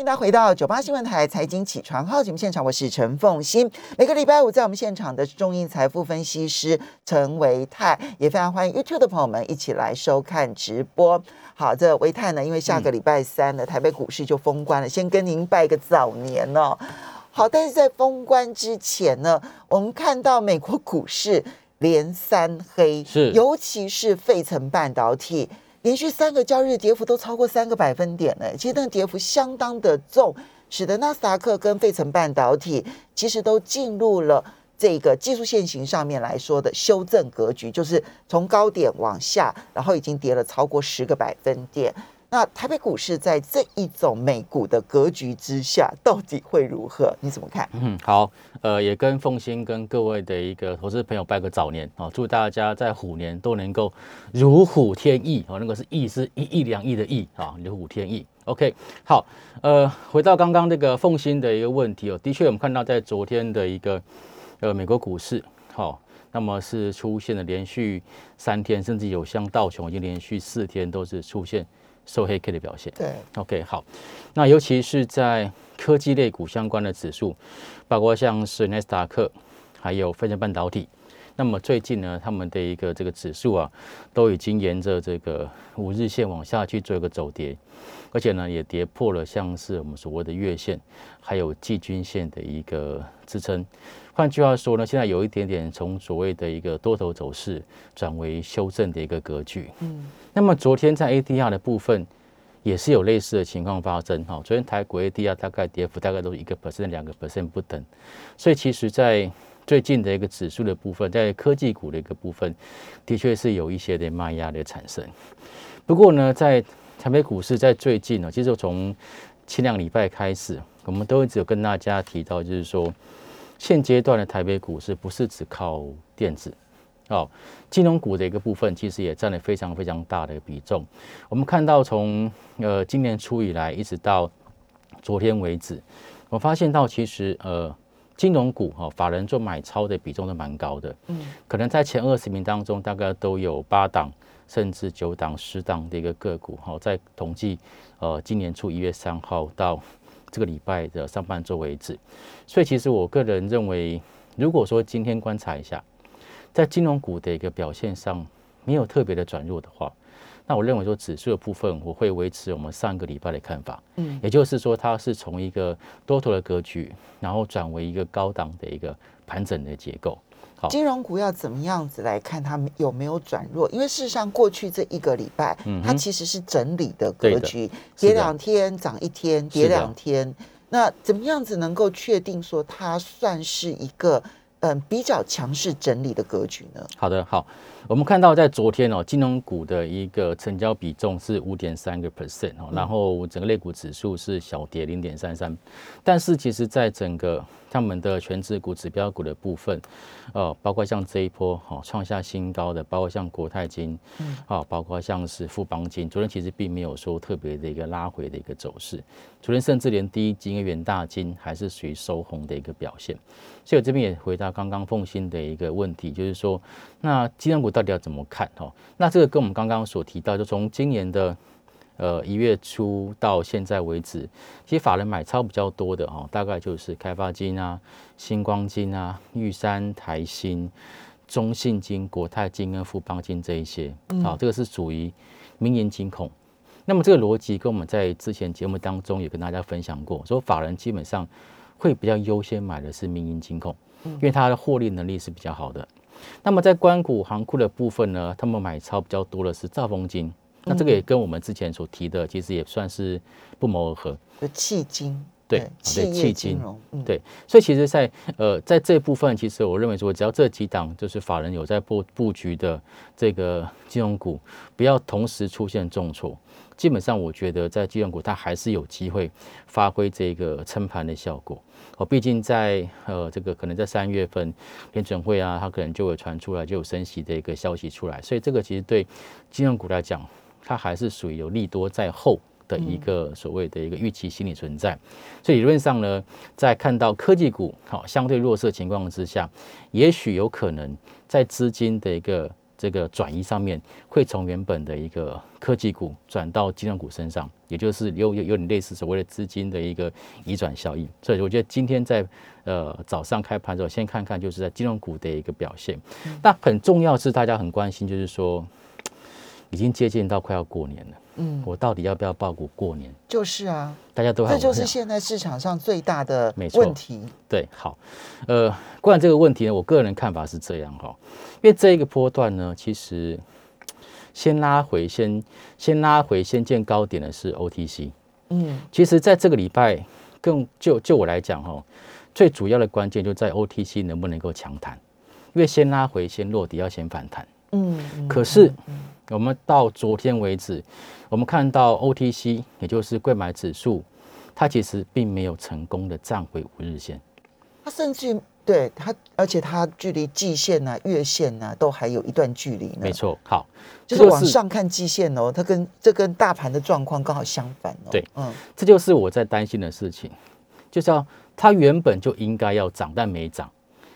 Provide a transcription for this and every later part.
迎大家回到九八新闻台财经起床号节目现场，我是陈凤欣。每个礼拜五在我们现场的是中银财富分析师陈维泰，也非常欢迎 YouTube 的朋友们一起来收看直播。好，这维泰呢，因为下个礼拜三呢，台北股市就封关了，先跟您拜个早年哦。好，但是在封关之前呢，我们看到美国股市连三黑，是尤其是费城半导体。连续三个交易日跌幅都超过三个百分点呢，其实那个跌幅相当的重，使得纳斯达克跟费城半导体其实都进入了这个技术线型上面来说的修正格局，就是从高点往下，然后已经跌了超过十个百分点。那台北股市在这一种美股的格局之下，到底会如何？你怎么看？嗯，好，呃，也跟凤欣跟各位的一个投资朋友拜个早年啊，祝大家在虎年都能够如虎添翼啊，那个是翼是一亿两亿的翼啊，如虎添翼。OK，好，呃，回到刚刚那个凤欣的一个问题哦，的确我们看到在昨天的一个呃美国股市，好，那么是出现了连续三天，甚至有像道琼已经连续四天都是出现。收黑 K 的表现，对，OK，好，那尤其是在科技类股相关的指数，包括像是纳斯达克，还有飞城半导体，那么最近呢，他们的一个这个指数啊，都已经沿着这个五日线往下去做一个走跌，而且呢，也跌破了像是我们所谓的月线，还有季均线的一个支撑。换句话说呢，现在有一点点从所谓的一个多头走势转为修正的一个格局。嗯，那么昨天在 ADR 的部分也是有类似的情况发生。哈，昨天台股 ADR 大概跌幅大概都是一个 percent、两个 percent 不等。所以其实，在最近的一个指数的部分，在科技股的一个部分，的确是有一些的卖压的产生。不过呢，在台北股市在最近呢，其实从前两礼拜开始，我们都一直有跟大家提到，就是说。现阶段的台北股市不是只靠电子，哦，金融股的一个部分其实也占了非常非常大的比重。我们看到从呃今年初以来一直到昨天为止，我发现到其实呃金融股哈法人做买超的比重都蛮高的，嗯，可能在前二十名当中大概都有八档甚至九档十档的一个个股哈，在统计呃今年初一月三号到。这个礼拜的上半周为止，所以其实我个人认为，如果说今天观察一下，在金融股的一个表现上没有特别的转弱的话，那我认为说指数的部分我会维持我们上个礼拜的看法，嗯，也就是说它是从一个多头的格局，然后转为一个高档的一个盘整的结构。金融股要怎么样子来看它有没有转弱？因为事实上过去这一个礼拜，嗯它其实是整理的格局，跌两天涨一天，跌两天。那怎么样子能够确定说它算是一个嗯比较强势整理的格局呢？好的，好。我们看到在昨天哦，金融股的一个成交比重是五点三个 percent 哦，然后整个类股指数是小跌零点三三，但是其实在整个他们的全指股指标股的部分，呃，包括像这一波哈创下新高的，包括像国泰金，嗯，啊，包括像是富邦金，昨天其实并没有说特别的一个拉回的一个走势，昨天甚至连第一金、远大金还是属于收红的一个表现，所以我这边也回答刚刚奉新的一个问题，就是说，那金融股到到底要怎么看？哈，那这个跟我们刚刚所提到，就从今年的呃一月初到现在为止，其实法人买超比较多的哈，大概就是开发金啊、星光金啊、玉山台新、中信金、国泰金跟富邦金这一些，好，这个是属于民营金控。那么这个逻辑跟我们在之前节目当中也跟大家分享过，说法人基本上会比较优先买的是民营金控，因为它的获利能力是比较好的。那么在关谷行库的部分呢，他们买超比较多的是兆丰金，那这个也跟我们之前所提的，其实也算是不谋而合。迄金对，对，迄金对，所以其实，在呃，在这部分，其实我认为说，只要这几档就是法人有在布布局的这个金融股，不要同时出现重挫。基本上，我觉得在金融股它还是有机会发挥这个撑盘的效果。哦，毕竟在呃这个可能在三月份联准会啊，它可能就会传出来就有升息的一个消息出来，所以这个其实对金融股来讲，它还是属于有利多在后的一个所谓的一个预期心理存在。所以理论上呢，在看到科技股好相对弱势情况之下，也许有可能在资金的一个这个转移上面，会从原本的一个科技股转到金融股身上，也就是有有有点类似所谓的资金的一个移转效应。所以我觉得今天在呃早上开盘的时候，先看看就是在金融股的一个表现。那很重要是大家很关心，就是说已经接近到快要过年了。嗯，我到底要不要报股过年？就是啊，大家都这就是现在市场上最大的问题。对，好，呃，关于这个问题呢，我个人看法是这样哈，因为这一个波段呢，其实先拉回，先先拉回，先见高点的是 OTC。嗯，其实在这个礼拜，更就就我来讲哈，最主要的关键就在 OTC 能不能够强弹，因为先拉回，先落底，要先反弹。嗯，嗯可是我们到昨天为止，我们看到 OTC，也就是贵买指数，它其实并没有成功的站回五日线。它甚至对它，而且它距离季线呐、月线呐、都还有一段距离呢。没，错，好，就是往上看季线哦，它跟这跟大盘的状况刚好相反哦。对嗯，这就是我在担心的事情，就是要它原本就应该要涨，但没涨，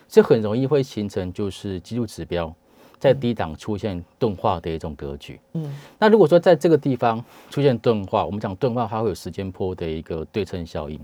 这很容易会形成就是技术指标在低档出现钝化的一种格局。嗯，那如果说在这个地方出现钝化，我们讲钝化它会有时间波的一个对称效应，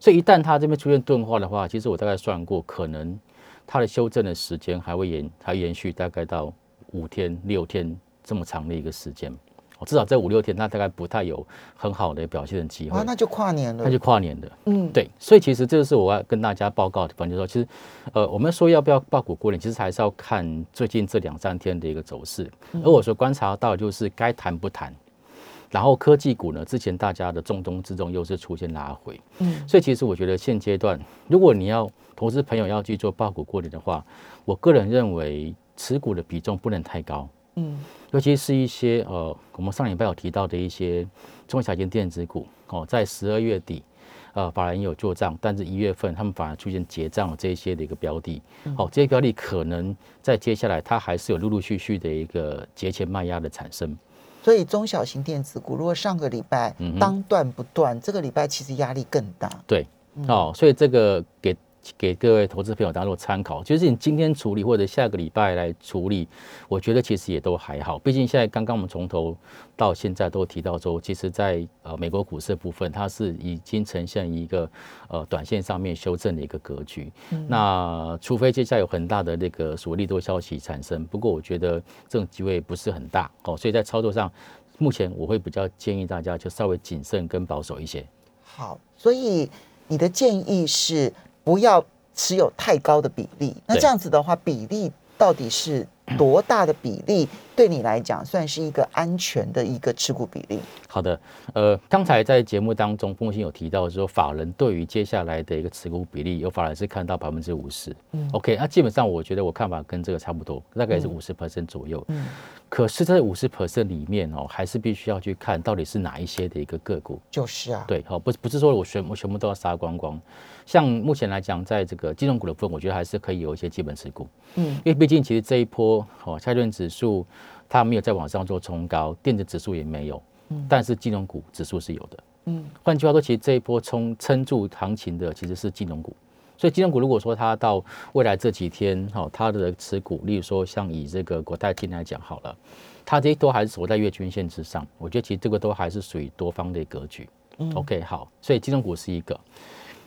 所以一旦它这边出现钝化的话，其实我大概算过，可能它的修正的时间还会延还延续大概到五天六天这么长的一个时间。哦至少在五六天，它大概不太有很好的表现的机会啊，，那就跨年了。那就跨年的。嗯，对，所以其实这就是我要跟大家报告的地方，就是说，其实，呃，我们说要不要报股过年，其实还是要看最近这两三天的一个走势。而我所观察到，就是该谈不谈。然后科技股呢，之前大家的重中之重又是出现拉回，嗯，所以其实我觉得现阶段，如果你要投资朋友要去做爆股过年的话，我个人认为持股的比重不能太高，嗯，尤其是一些呃，我们上礼拜有提到的一些中小型电子股哦，在十二月底，呃，法人有做账，但是一月份他们反而出现结账这一些的一个标的，哦，这些标的可能在接下来它还是有陆陆续续的一个节前卖压的产生。所以中小型电子股，如果上个礼拜当断不断，这个礼拜其实压力更大。对，哦，所以这个给给各位投资朋友当做参考，就是你今天处理或者下个礼拜来处理，我觉得其实也都还好。毕竟现在刚刚我们从头到现在都提到说，其实在呃美国股市的部分，它是已经呈现一个呃短线上面修正的一个格局。那除非接下来有很大的那个所谓利多消息产生，不过我觉得这种机会不是很大哦，所以在操作上，目前我会比较建议大家就稍微谨慎跟保守一些。好，所以你的建议是不要持有太高的比例。那对这样子的话，比例到底是多大的比例，对你来讲算是一个安全的一个持股比例？好的，呃，刚才在节目当中，风信有提到说，法人对于接下来的一个持股比例，有法人是看到百分之五十。嗯 OK，那基本上我觉得我看法跟这个差不多，大概也是五十 percent 左右。嗯，可是，在五十 percent 里面哦，还是必须要去看到底是哪一些的一个个股。就是啊，对，好，不是不是说我全我全部都要杀光光。像目前来讲，在这个金融股的部分，我觉得还是可以有一些基本持股。嗯因为毕竟其实这一波哦，下顿指数它没有再往上做冲高，电子指数也没有，嗯但是金融股指数是有的。嗯换句话说，其实这一波冲撑住行情的其实是金融股。所以金融股如果说它到未来这几天，哈、它的持股，例如说像以这个国泰金来讲好了，它这些都还是守在月均线之上，我觉得其实这个都还是属于多方的格局。OK，好，所以金融股是一个。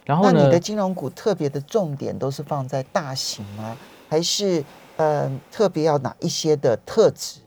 然后呢你的，金融股特别的重点都是放在大型吗？还是呃特别要哪一些的特质？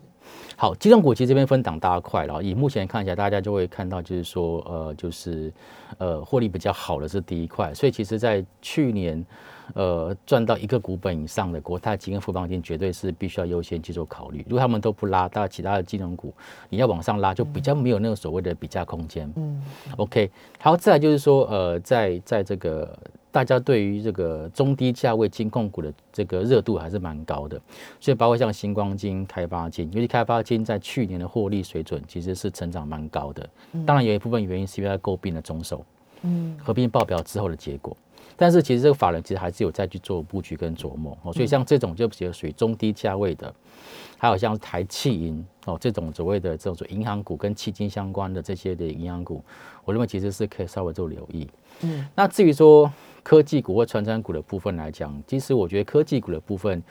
好，金融股其实这边分档大块了。以目前看起来，大家就会看到，就是说，呃，就是呃，获利比较好的是第一块。所以其实，在去年，呃，赚到一个股本以上的国泰金跟富邦金，绝对是必须要优先去做考虑。如果他们都不拉，大其他的金融股你要往上拉，就比较没有那个所谓的比价空间。嗯 OK，好，再来就是说，呃，在在这个大家对于这个中低价位金控股的这个热度还是蛮高的，所以包括像星光金、开发金，尤其开发金在去年的获利水准其实是成长蛮高的。当然有一部分原因是因为它诟病了中手嗯合并报表之后的结果。但是其实这个法人其实还是有再去做布局跟琢磨哦，所以像这种就比较属于中低价位的，还有像台气银哦这种所谓的这种银行股跟基金相关的这些的银行股，我认为其实是可以稍微做留意。嗯，那至于说科技股或传产股的部分来讲，其实我觉得科技股的部分，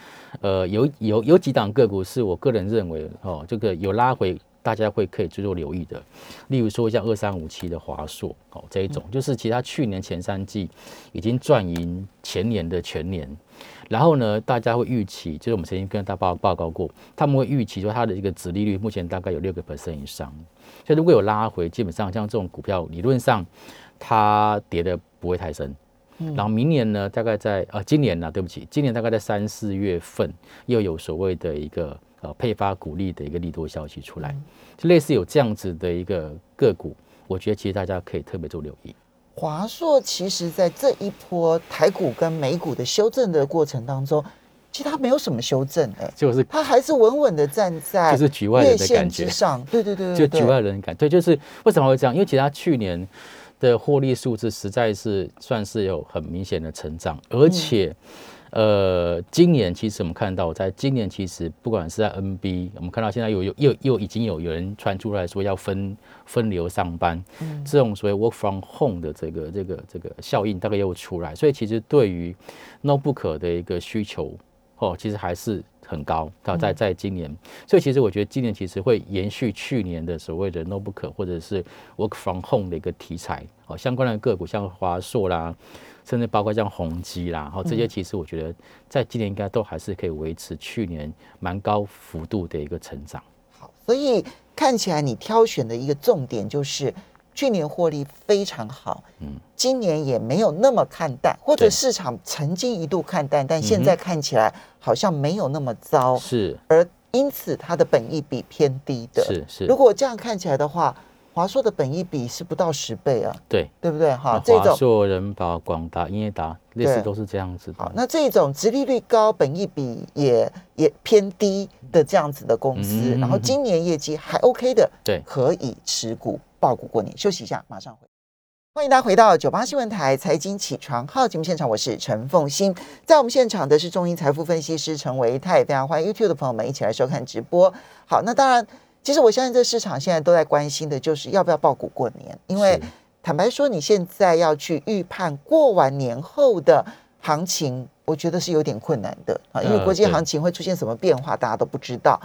呃，有有有几档个股是我个人认为哦，这个有拉回。大家会可以去做留意的，例如说像二三五七的华硕哦这一种，就是其他去年前三季已经赚赢前年的全年，然后呢，大家会预期，就是我们曾经跟大家报报告过，他们会预期说它的一个值利率目前大概有六个 percent 以上，所以如果有拉回，基本上像这种股票理论上它跌的不会太深，然后明年呢，大概在呃今年呢，对不起，今年大概在三四月份又有所谓的一个。呃，配发股利的一个利多消息出来，就类似有这样子的一个个股，我觉得其实大家可以特别做留意。华硕其实在这一波台股跟美股的修正的过程当中，其实它没有什么修正，哎，就是它还是稳稳的站在就是局外人的感觉上，对对对，就局外人感，对，就是为什么会这样？因为其实它去年的获利数字实在是算是有很明显的成长，而且。呃，今年其实我们看到，在今年其实不管是在 NB，我们看到现在有有又又已经有有人传出来说要分分流上班，这种所谓 work from home 的这个这个这个效应大概又出来，所以其实对于 notebook 的一个需求哦，其实还是很高。到在在今年，所以其实我觉得今年其实会延续去年的所谓的 notebook 或者是 work from home 的一个题材哦，相关的个股像华硕啦。甚至包括像宏基啦，然后这些其实我觉得在今年应该都还是可以维持去年蛮高幅度的一个成长。好，所以看起来你挑选的一个重点就是去年获利非常好，嗯，今年也没有那么看淡，或者市场曾经一度看淡，但现在看起来好像没有那么糟，是，而因此它的本益比偏低的，是是。如果这样看起来的话。华硕的本益比是不到十倍啊，对对不对？哈，这种华硕、人保、广达、英业达类似都是这样子。好，那这种殖利率高、本益比也也偏低的这样子的公司，然后今年业绩还 OK 的，对，可以持股爆股过年。休息一下，马上回。欢迎大家回到九八新闻台财经起床号节目现场，我是陈凤欣，在我们现场的是中银财富分析师陈维泰，非常欢迎 YouTube 的朋友们一起来收看直播。好，那当然。其实我相信，这市场现在都在关心的就是要不要报股过年。因为坦白说，你现在要去预判过完年后的行情，我觉得是有点困难的啊。因为国际行情会出现什么变化，大家都不知道。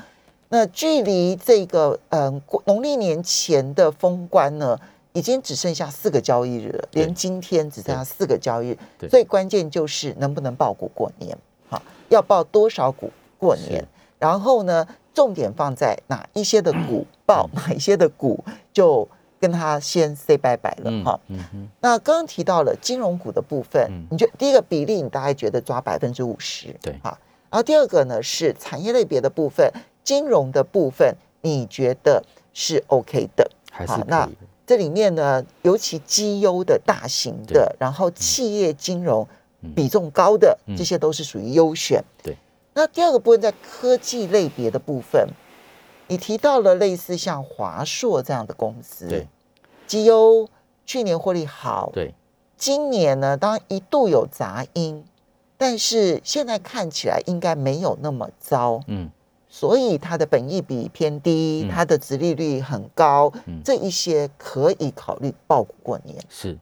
那距离这个嗯农历年前的封关呢，已经只剩下四个交易日了，连今天只剩下四个交易日。最关键就是能不能报股过年，好，要报多少股过年？然后呢？重点放在哪一些的股 报，哪一些的股就跟他先 say 拜拜了哈。那刚刚提到了金融股的部分，你觉得第一个比例你大概觉得抓百分之五十，对哈。然后第二个呢是产业类别的部分，金融的部分你觉得是 OK 的，还是那这里面呢，尤其绩优的大型的，然后企业金融比重高的，这些都是属于优选，对。那第二个部分在科技类别的部分，你提到了类似像华硕这样的公司，对，绩优去年获利好，对，今年呢当然一度有杂音，但是现在看起来应该没有那么糟，嗯，所以它的本益比偏低，它的殖利率很高，这一些可以考虑报股过年，是。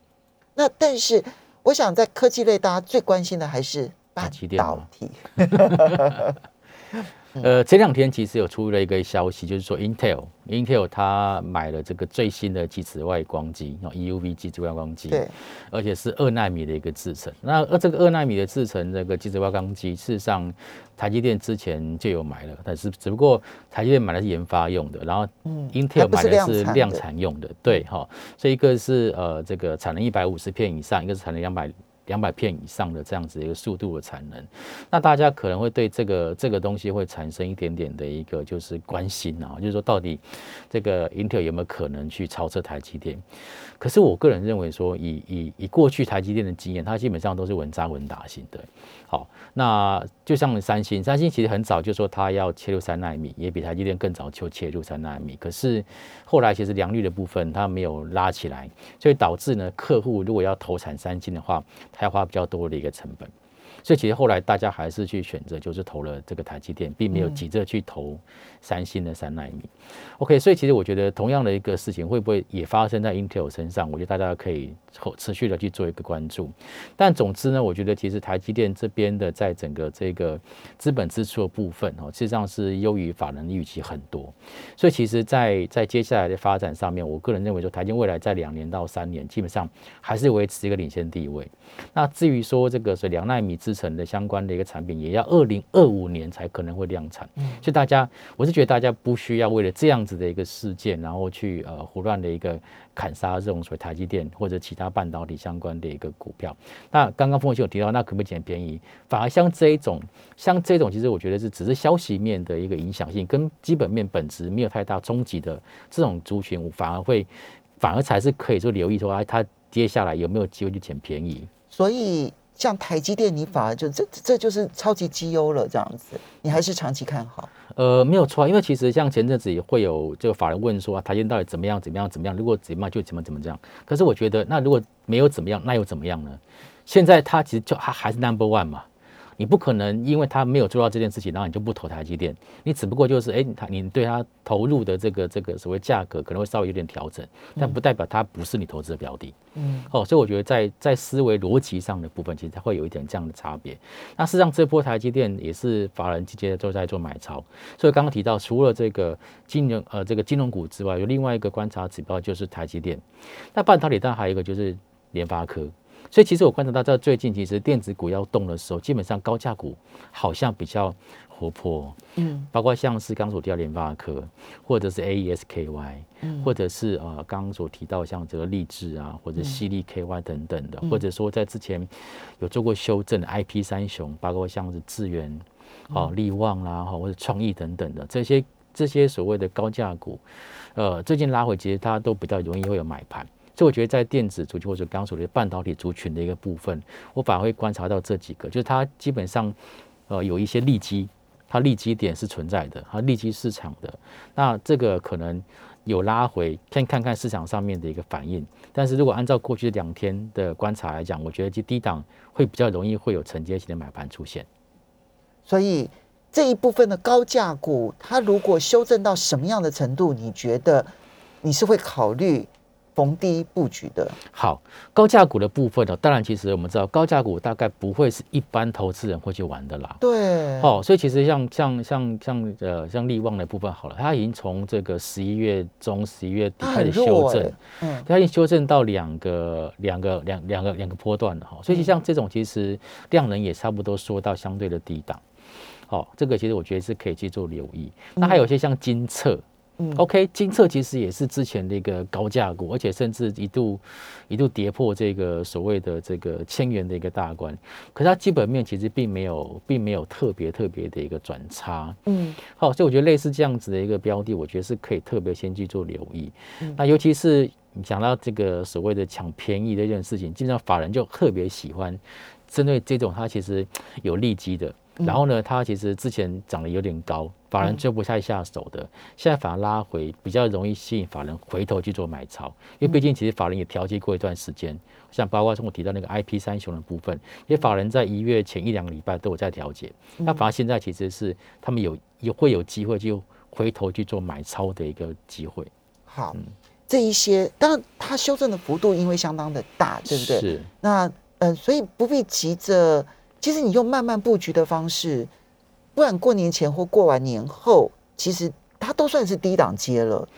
那但是我想在科技类，大家最关心的还是。半导体，呃，前两天其实有出了一个消息，就是说 Intel，Intel 它买了这个最新的极紫外光机，EUV 极紫外光机，对，而且是二纳米的一个制程。那而这个二纳米的制程，这个极紫外光机，事实上台积电之前就有买了，但是只不过台积电买的是研发用的，然后 Intel 买的是量产用的，对哈。所以一个是呃这个产能一百五十片以上，一个是产能两百。两百片以上的这样子一个速度的产能，那大家可能会对这个这个东西会产生一点点的一个就是关心啊，就是说到底这个 Intel 有没有可能去超车台积电？可是我个人认为说，以以以过去台积电的经验，它基本上都是稳扎稳打型的。好，那就像三星，三星其实很早就说它要切入三纳米，也比台积电更早就切入三纳米。可是后来其实良率的部分它没有拉起来，所以导致呢，客户如果要投产三星的话，它要花比较多的一个成本。所以其实后来大家还是去选择，就是投了这个台积电，并没有急着去投三星的三纳米。OK，所以其实我觉得同样的一个事情会不会也发生在 Intel 身上？我觉得大家可以持续的去做一个关注。但总之呢，我觉得其实台积电这边的在整个这个资本支出的部分哦，实际上是优于法人预期很多。所以其实，在在接下来的发展上面，我个人认为说，台积未来在两年到三年，基本上还是维持一个领先地位。那至于说这个是两纳米制成的相关的一个产品，也要二零二五年才可能会量产。所以大家，我是觉得大家不需要为了这样子的一个事件，然后去呃胡乱的一个砍杀这种所谓台积电或者其他半导体相关的一个股票。那刚刚风伟有提到，那可不可以捡便宜？反而像这一种，像这种，其实我觉得是只是消息面的一个影响性，跟基本面本质没有太大冲击的这种族群，反而会反而才是可以说留意说，哎，它接下来有没有机会去捡便宜？所以。像台积电，你反而就这这就是超级绩优了，这样子，你还是长期看好？呃，没有错，因为其实像前阵子也会有这个法人问说啊，台积电到底怎么样怎么样怎么样？如果怎么样就怎么怎么样。可是我觉得，那如果没有怎么样，那又怎么样呢？现在他其实就还还是 number one 嘛。你不可能因为他没有做到这件事情，然后你就不投台积电。你只不过就是，哎，他你对他投入的这个这个所谓价格可能会稍微有点调整，但不代表它不是你投资的标的。嗯，哦，所以我觉得在在思维逻辑上的部分，其实它会有一点这样的差别。那事实上，这波台积电也是法人直接都在做买超。所以刚刚提到，除了这个金融呃这个金融股之外，有另外一个观察指标就是台积电。那半导体当然还有一个就是联发科。所以其实我观察到，在最近其实电子股要动的时候，基本上高价股好像比较活泼，嗯，包括像是刚所提到联发科，或者是 A E S K Y，嗯，或者是呃刚刚所提到像这个励志啊，或者犀利 K Y 等等的，或者说在之前有做过修正的 I P 三雄，包括像是智源、哦力旺啦，哈或者创意等等的这些这些所谓的高价股，呃，最近拉回其实它都比较容易会有买盘。所以我觉得在电子族群或者刚刚说的半导体族群的一个部分，我反而会观察到这几个，就是它基本上，呃，有一些利基，它利基点是存在的，它利基市场的，那这个可能有拉回，先看看市场上面的一个反应。但是如果按照过去两天的观察来讲，我觉得就低档会比较容易会有承接型的买盘出现。所以这一部分的高价股，它如果修正到什么样的程度，你觉得你是会考虑？逢低布局的好，高价股的部分呢？当然，其实我们知道高价股大概不会是一般投资人会去玩的啦。对，哦，所以其实像像像像呃像利旺的部分好了，它已经从这个十一月中、十一月底开始修正，嗯，它已经修正到两个两个两两个两个波段了哈。所以像这种其实量能也差不多说到相对的低档，好，这个其实我觉得是可以去做留意。那还有一些像金策。OK，金策其实也是之前的一个高价股，而且甚至一度一度跌破这个所谓的这个千元的一个大关。可是它基本面其实并没有，并没有特别特别的一个转差。嗯，好，所以我觉得类似这样子的一个标的，我觉得是可以特别先去做留意。那尤其是你讲到这个所谓的抢便宜的这件事情，基本上法人就特别喜欢针对这种它其实有利基的。然后呢，它其实之前涨得有点高，法人就不太下手的，现在反而拉回，比较容易吸引法人回头去做买超，因为毕竟其实法人也调节过一段时间，像包括从我提到那个 I P 三雄的部分，因为法人在一月前一两个礼拜都有在调节，那反而现在其实是他们有有会有机会就回头去做买超的一个机会。好，这一些当然它修正的幅度因为相当的大，对不对？是。那呃，所以不必急着。其实你用慢慢布局的方式，不管过年前或过完年后，其实它都算是低档接了。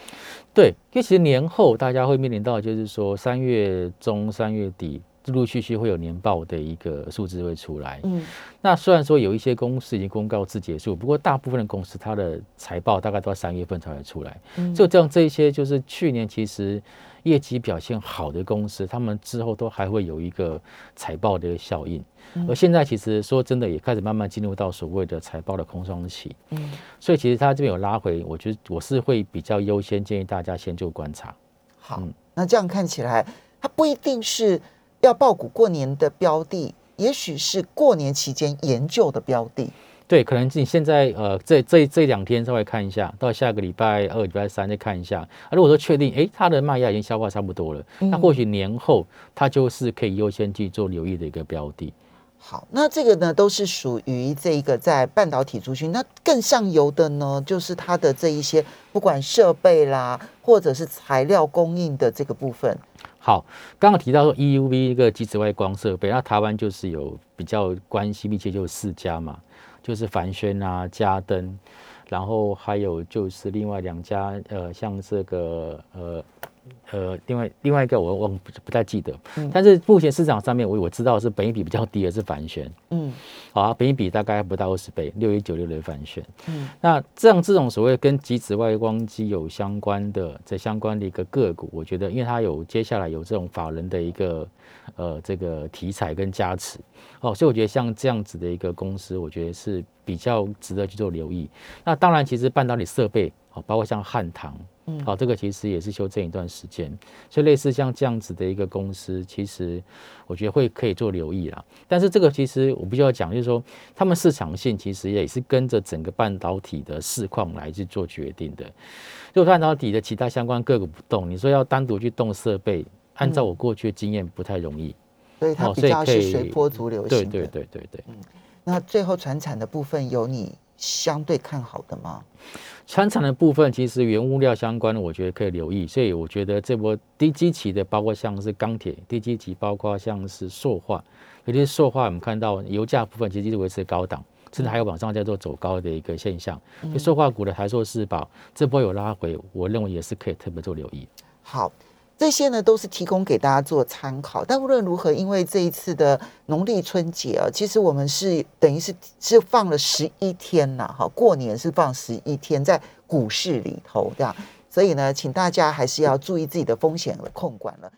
对，因为其实年后大家会面临到，就是说三月中、三月底。陆陆续续会有年报的一个数字会出来。嗯，那虽然说有一些公司已经公告至结束，不过大部分的公司它的财报大概都要三月份才会出来。嗯，就这样，这一些就是去年其实业绩表现好的公司，他们之后都还会有一个财报的一个效应。而现在其实说真的，也开始慢慢进入到所谓的财报的空窗期。嗯，所以其实它这边有拉回，我觉得我是会比较优先建议大家先做观察。好，那这样看起来，它不一定是。要报股过年的标的，也许是过年期间研究的标的。对，可能你现在呃，这这这两天稍微看一下，到下个礼拜二、礼拜三再看一下。啊，如果说确定，哎，它的卖压已经消化差不多了，那或许年后它就是可以优先去做留意的一个标的。好，那这个呢都是属于这个在半导体族群，那更上游的呢，就是它的这一些不管设备啦，或者是材料供应的这个部分。好，刚刚提到说 EUV 一个极紫外光设备，那台湾就是有比较关系密切，就是四家嘛，就是凡轩啊、嘉登，然后还有就是另外两家，呃，像这个呃。呃，另外另外一个我我不不太记得，但是目前市场上面我我知道是本益比比较低的是凡轩，嗯，好，本益比大概不到二十倍，六一九六的凡轩，嗯，那这样这种所谓跟极紫外光机有相关的这相关的一个个股，我觉得因为它有接下来有这种法人的一个呃这个题材跟加持，哦，所以我觉得像这样子的一个公司，我觉得是比较值得去做留意。那当然，其实半导体设备，哦，包括像汉唐。好，这个其实也是修正一段时间，所以类似像这样子的一个公司，其实我觉得会可以做留意啦。但是这个其实我必须要讲，就是说他们市场性其实也是跟着整个半导体的市况来去做决定的。如果半导体的其他相关个股不动，你说要单独去动设备，按照我过去的经验不太容易。所以它比较是随波逐流型的。对对对对对。嗯，那最后传产的部分有你相对看好的吗？船厂的部分，其实原物料相关的，我觉得可以留意。所以我觉得这波低基期的，包括像是钢铁低基期，包括像是塑化，尤其是塑化，我们看到油价部分其实一直维持高档，甚至还有往上在做走高的一个现象。所以塑化股的台塑、四宝这波有拉回，我认为也是可以特别做留意。好。这些呢都是提供给大家做参考，但无论如何，因为这一次的农历春节啊，其实我们是等于是是放了十一天呐，哈，过年是放十一天在股市里头这样，所以呢，请大家还是要注意自己的风险的控管了。